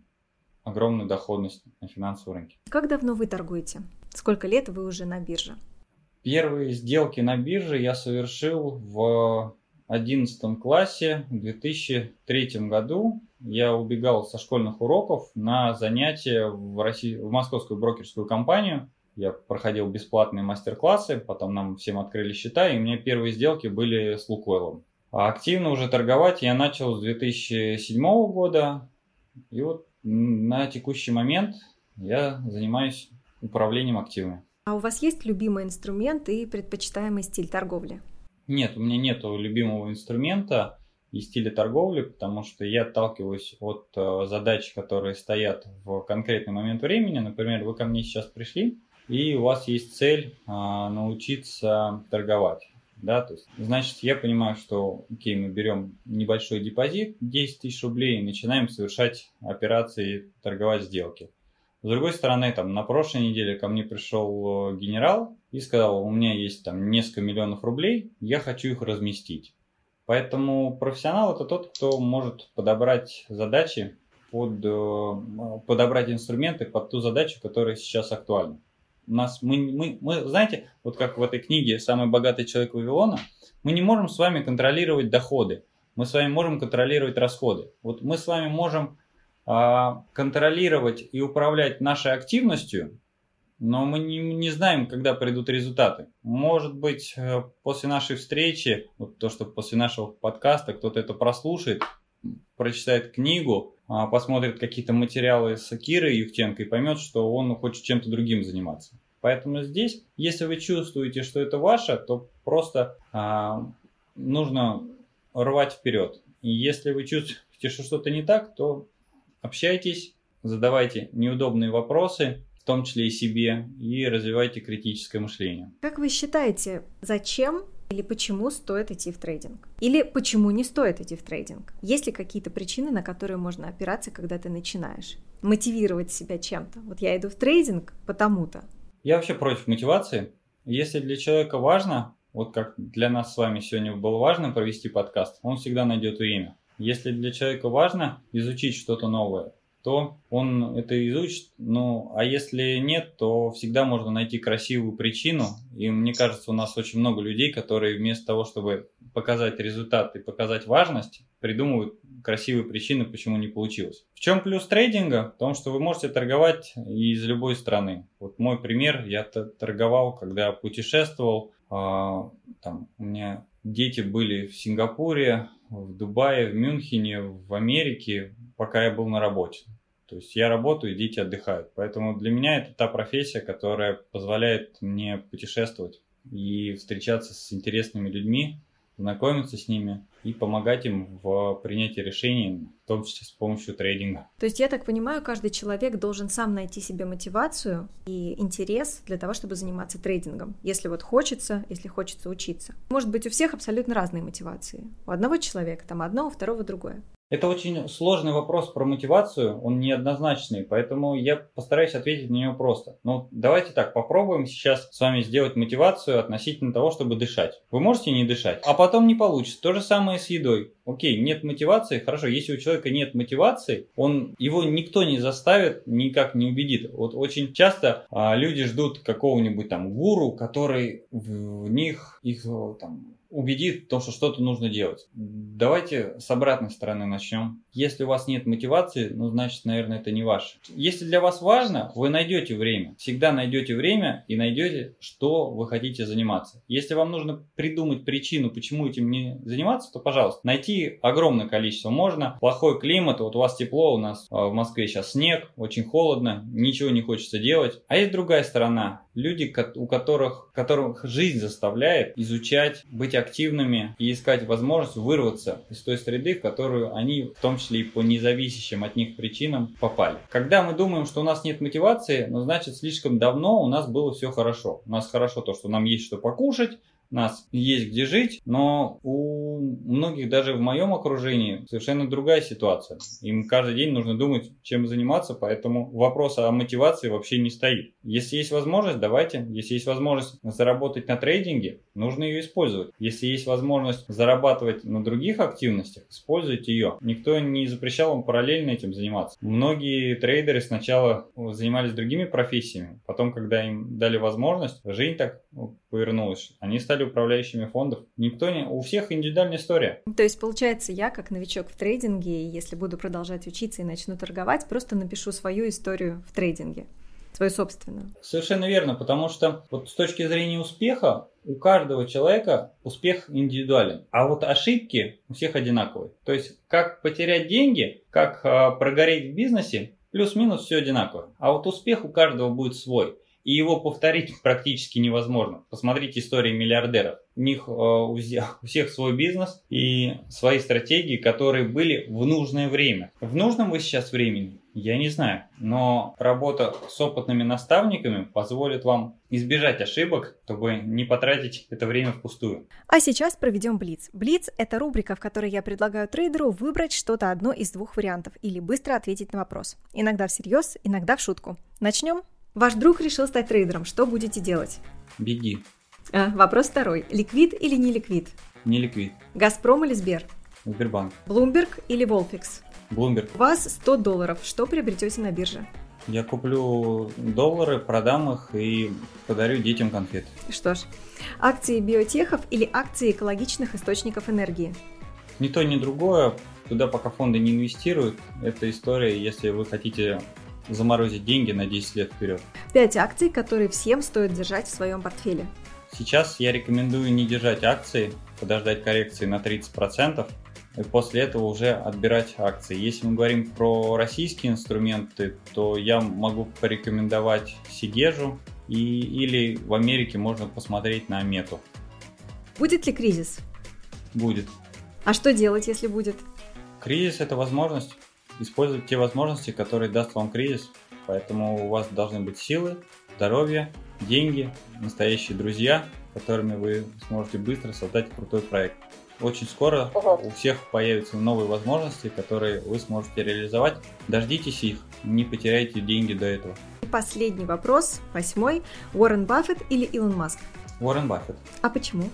S2: огромную доходность на финансовом рынке.
S1: Как давно вы торгуете? Сколько лет вы уже на бирже?
S2: Первые сделки на бирже я совершил в 11 классе в 2003 году. Я убегал со школьных уроков на занятия в, России, в московскую брокерскую компанию. Я проходил бесплатные мастер-классы, потом нам всем открыли счета, и у меня первые сделки были с Лукойлом. А активно уже торговать я начал с 2007 года. И вот на текущий момент я занимаюсь управлением активами.
S1: А у вас есть любимый инструмент и предпочитаемый стиль торговли?
S2: Нет, у меня нет любимого инструмента и стиля торговли, потому что я отталкиваюсь от э, задач, которые стоят в конкретный момент времени. Например, вы ко мне сейчас пришли, и у вас есть цель э, научиться торговать да, то есть, значит, я понимаю, что, окей, мы берем небольшой депозит, 10 тысяч рублей, и начинаем совершать операции, торговать сделки. С другой стороны, там, на прошлой неделе ко мне пришел э, генерал и сказал, у меня есть там несколько миллионов рублей, я хочу их разместить. Поэтому профессионал это тот, кто может подобрать задачи, под, э, подобрать инструменты под ту задачу, которая сейчас актуальна нас мы, мы, мы, знаете, вот как в этой книге «Самый богатый человек Вавилона», мы не можем с вами контролировать доходы, мы с вами можем контролировать расходы. Вот мы с вами можем а, контролировать и управлять нашей активностью, но мы не, не знаем, когда придут результаты. Может быть, э, после нашей встречи, вот то, что после нашего подкаста кто-то это прослушает, прочитает книгу, посмотрит какие-то материалы с Кирой Юхтенко и поймет, что он хочет чем-то другим заниматься. Поэтому здесь, если вы чувствуете, что это ваше, то просто а, нужно рвать вперед. И если вы чувствуете, что что-то не так, то общайтесь, задавайте неудобные вопросы, в том числе и себе, и развивайте критическое мышление.
S1: Как вы считаете, зачем или почему стоит идти в трейдинг? Или почему не стоит идти в трейдинг? Есть ли какие-то причины, на которые можно опираться, когда ты начинаешь? Мотивировать себя чем-то. Вот я иду в трейдинг потому-то.
S2: Я вообще против мотивации. Если для человека важно, вот как для нас с вами сегодня было важно провести подкаст, он всегда найдет время. Если для человека важно изучить что-то новое, то он это изучит. Ну, а если нет, то всегда можно найти красивую причину. И мне кажется, у нас очень много людей, которые вместо того, чтобы показать результат и показать важность, придумывают красивые причины, почему не получилось. В чем плюс трейдинга? В том, что вы можете торговать из любой страны. Вот мой пример, я торговал, когда путешествовал, а, там, у меня дети были в Сингапуре, в Дубае, в Мюнхене, в Америке, пока я был на работе. То есть я работаю, дети отдыхают. Поэтому для меня это та профессия, которая позволяет мне путешествовать и встречаться с интересными людьми, знакомиться с ними и помогать им в принятии решений, в том числе с помощью трейдинга.
S1: То есть, я так понимаю, каждый человек должен сам найти себе мотивацию и интерес для того, чтобы заниматься трейдингом, если вот хочется, если хочется учиться. Может быть, у всех абсолютно разные мотивации. У одного человека там одно, у второго другое.
S2: Это очень сложный вопрос про мотивацию, он неоднозначный, поэтому я постараюсь ответить на него просто. Ну, давайте так, попробуем сейчас с вами сделать мотивацию относительно того, чтобы дышать. Вы можете не дышать, а потом не получится. То же самое с едой. Окей, нет мотивации, хорошо, если у человека нет мотивации, он, его никто не заставит, никак не убедит. Вот очень часто а, люди ждут какого-нибудь там гуру, который в, них их там убедит в том, что что-то нужно делать. Давайте с обратной стороны начнем. Если у вас нет мотивации, ну, значит, наверное, это не ваше. Если для вас важно, вы найдете время. Всегда найдете время и найдете, что вы хотите заниматься. Если вам нужно придумать причину, почему этим не заниматься, то, пожалуйста, найти огромное количество можно. Плохой климат, вот у вас тепло, у нас а, в Москве сейчас снег, очень холодно, ничего не хочется делать. А есть другая сторона. Люди, у которых, которых жизнь заставляет изучать, быть активными и искать возможность вырваться из той среды, в которую они в том числе и по независящим от них причинам попали. Когда мы думаем, что у нас нет мотивации, ну значит слишком давно у нас было все хорошо. У нас хорошо то, что нам есть что покушать, нас есть где жить, но у многих даже в моем окружении совершенно другая ситуация. Им каждый день нужно думать, чем заниматься, поэтому вопрос о мотивации вообще не стоит. Если есть возможность, давайте. Если есть возможность заработать на трейдинге, нужно ее использовать. Если есть возможность зарабатывать на других активностях, используйте ее. Никто не запрещал вам параллельно этим заниматься. Многие трейдеры сначала занимались другими профессиями, потом, когда им дали возможность, жизнь так повернулась. Они стали управляющими фондов. Никто не... У всех индивидуальная история.
S1: То есть, получается, я, как новичок в трейдинге, если буду продолжать учиться и начну торговать, просто напишу свою историю в трейдинге свою собственную.
S2: Совершенно верно, потому что вот с точки зрения успеха у каждого человека успех индивидуален, а вот ошибки у всех одинаковые. То есть как потерять деньги, как э, прогореть в бизнесе, плюс-минус все одинаково. А вот успех у каждого будет свой и его повторить практически невозможно. Посмотрите истории миллиардеров. У них э, у всех свой бизнес и свои стратегии, которые были в нужное время. В нужном вы сейчас времени? Я не знаю, но работа с опытными наставниками позволит вам избежать ошибок, чтобы не потратить это время впустую.
S1: А сейчас проведем Блиц. Блиц – это рубрика, в которой я предлагаю трейдеру выбрать что-то одно из двух вариантов или быстро ответить на вопрос. Иногда всерьез, иногда в шутку. Начнем? Ваш друг решил стать трейдером. Что будете делать?
S2: Беги.
S1: А, вопрос второй. Ликвид или не ликвид?
S2: Не ликвид.
S1: Газпром или Сбер?
S2: Сбербанк.
S1: Bloomberg или Volfix?
S2: Bloomberg.
S1: У вас 100 долларов. Что приобретете на бирже?
S2: Я куплю доллары, продам их и подарю детям конфеты.
S1: Что ж, акции биотехов или акции экологичных источников энергии?
S2: Ни то, ни другое. Туда пока фонды не инвестируют. Это история, если вы хотите заморозить деньги на 10 лет вперед.
S1: 5 акций, которые всем стоит держать в своем портфеле.
S2: Сейчас я рекомендую не держать акции, подождать коррекции на 30%, и после этого уже отбирать акции. Если мы говорим про российские инструменты, то я могу порекомендовать Сигежу, и, или в Америке можно посмотреть на Мету.
S1: Будет ли кризис?
S2: Будет.
S1: А что делать, если будет?
S2: Кризис – это возможность использовать те возможности, которые даст вам кризис. Поэтому у вас должны быть силы, здоровье, деньги, настоящие друзья, которыми вы сможете быстро создать крутой проект. Очень скоро у всех появятся новые возможности, которые вы сможете реализовать. Дождитесь их, не потеряйте деньги до этого.
S1: Последний вопрос, восьмой. Уоррен Баффет или Илон Маск?
S2: Уоррен Баффет.
S1: А почему?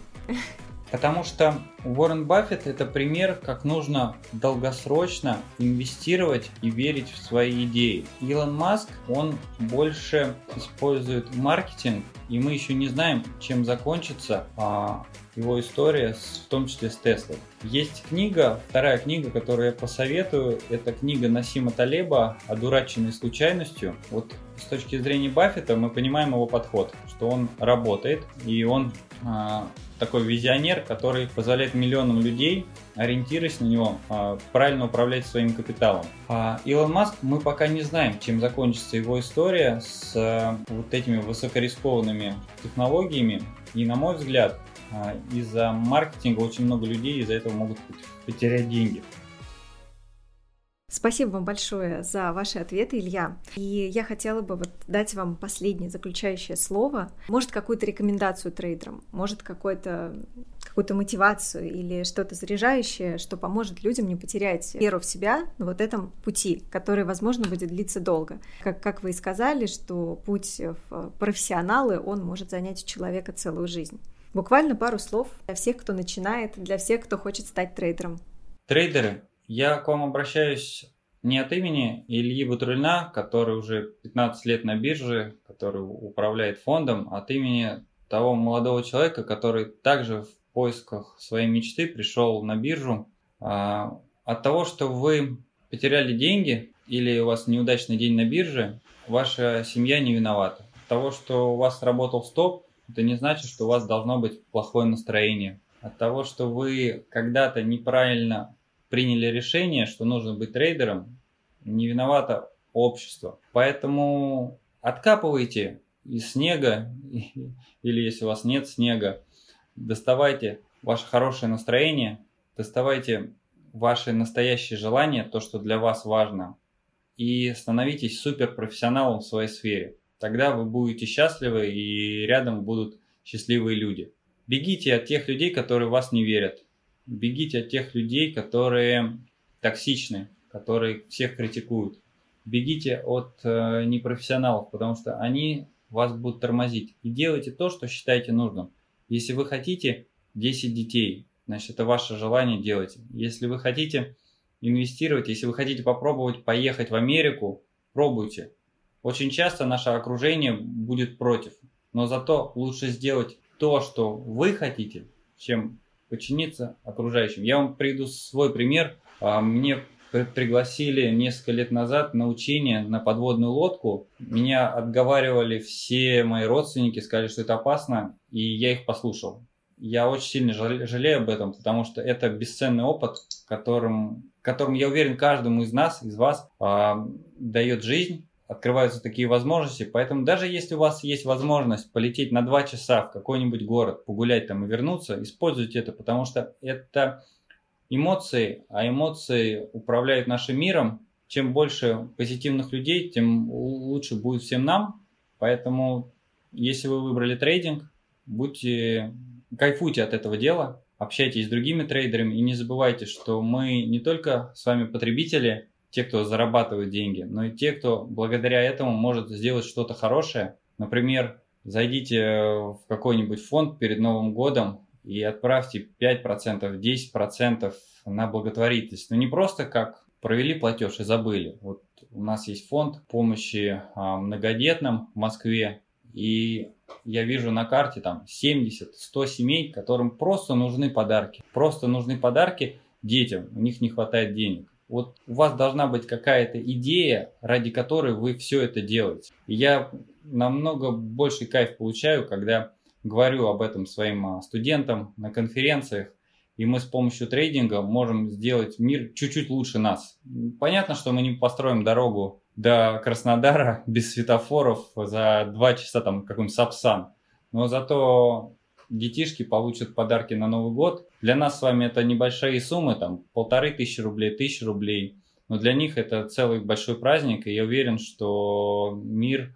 S2: Потому что Уоррен Баффет это пример, как нужно долгосрочно инвестировать и верить в свои идеи. Илон Маск, он больше использует маркетинг, и мы еще не знаем, чем закончится а, его история, с, в том числе с Теслой. Есть книга, вторая книга, которую я посоветую, это книга Насима Талеба «Одураченный случайностью». Вот с точки зрения Баффета мы понимаем его подход, что он работает, и он а, такой визионер, который позволяет миллионам людей, ориентируясь на него, а, правильно управлять своим капиталом. А Илон Маск, мы пока не знаем, чем закончится его история с а, вот этими высокорискованными технологиями. И на мой взгляд, из-за маркетинга очень много людей из-за этого могут потерять деньги.
S1: Спасибо вам большое за ваши ответы, Илья. И я хотела бы вот дать вам последнее заключающее слово. Может, какую-то рекомендацию трейдерам, может, какую-то какую-то мотивацию или что-то заряжающее, что поможет людям не потерять веру в себя на вот этом пути, который, возможно, будет длиться долго. Как, как вы и сказали, что путь в профессионалы, он может занять у человека целую жизнь. Буквально пару слов для всех, кто начинает, для всех, кто хочет стать трейдером.
S2: Трейдеры, я к вам обращаюсь не от имени Ильи Бутурлина, который уже 15 лет на бирже, который управляет фондом, а от имени того молодого человека, который также в поисках своей мечты пришел на биржу. А, от того, что вы потеряли деньги или у вас неудачный день на бирже, ваша семья не виновата. От того, что у вас работал стоп, это не значит, что у вас должно быть плохое настроение. От того, что вы когда-то неправильно приняли решение, что нужно быть трейдером, не виновато общество. Поэтому откапывайте из снега, или если у вас нет снега, доставайте ваше хорошее настроение, доставайте ваши настоящие желания, то, что для вас важно, и становитесь суперпрофессионалом в своей сфере. Тогда вы будете счастливы и рядом будут счастливые люди. Бегите от тех людей, которые в вас не верят. Бегите от тех людей, которые токсичны, которые всех критикуют. Бегите от э, непрофессионалов, потому что они вас будут тормозить. И делайте то, что считаете нужным. Если вы хотите 10 детей, значит это ваше желание делать. Если вы хотите инвестировать, если вы хотите попробовать поехать в Америку, пробуйте. Очень часто наше окружение будет против, но зато лучше сделать то, что вы хотите, чем подчиниться окружающим. Я вам приведу свой пример. А, мне пригласили несколько лет назад на учение на подводную лодку. Меня отговаривали все мои родственники, сказали, что это опасно, и я их послушал. Я очень сильно жалею об этом, потому что это бесценный опыт, которым, которым я уверен, каждому из нас, из вас э, дает жизнь, открываются такие возможности. Поэтому даже если у вас есть возможность полететь на два часа в какой-нибудь город, погулять там и вернуться, используйте это, потому что это эмоции, а эмоции управляют нашим миром. Чем больше позитивных людей, тем лучше будет всем нам. Поэтому, если вы выбрали трейдинг, будьте, кайфуйте от этого дела, общайтесь с другими трейдерами и не забывайте, что мы не только с вами потребители, те, кто зарабатывает деньги, но и те, кто благодаря этому может сделать что-то хорошее. Например, зайдите в какой-нибудь фонд перед Новым годом и отправьте 5%, 10% на благотворительность. Но не просто как провели платеж и забыли. Вот у нас есть фонд помощи а, многодетным в Москве, и я вижу на карте там 70-100 семей, которым просто нужны подарки. Просто нужны подарки детям, у них не хватает денег. Вот у вас должна быть какая-то идея, ради которой вы все это делаете. И я намного больше кайф получаю, когда говорю об этом своим а, студентам на конференциях, и мы с помощью трейдинга можем сделать мир чуть-чуть лучше нас. Понятно, что мы не построим дорогу до Краснодара без светофоров за два часа там какой-нибудь Сапсан, но зато детишки получат подарки на Новый год. Для нас с вами это небольшие суммы, там полторы тысячи рублей, тысяча рублей. Но для них это целый большой праздник, и я уверен, что мир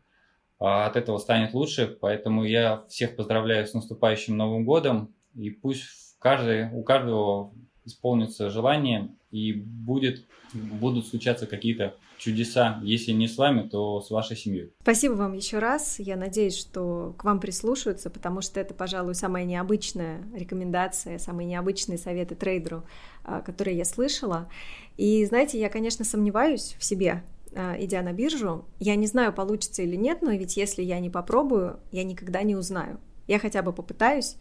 S2: а, от этого станет лучше. Поэтому я всех поздравляю с наступающим Новым годом. И пусть каждый, у каждого исполнится желание и будет, будут случаться какие-то чудеса, если не с вами, то с вашей семьей.
S1: Спасибо вам еще раз. Я надеюсь, что к вам прислушаются, потому что это, пожалуй, самая необычная рекомендация, самые необычные советы трейдеру, а, которые я слышала. И знаете, я, конечно, сомневаюсь в себе, а, идя на биржу. Я не знаю, получится или нет, но ведь если я не попробую, я никогда не узнаю. Я хотя бы попытаюсь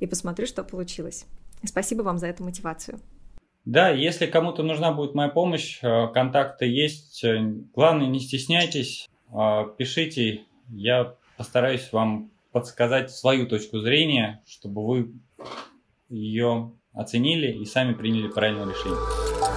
S1: и посмотрю, что получилось. Спасибо вам за эту мотивацию.
S2: Да, если кому-то нужна будет моя помощь, э, контакты есть. Главное, не стесняйтесь, э, пишите. Я постараюсь вам подсказать свою точку зрения, чтобы вы ее оценили и сами приняли правильное решение.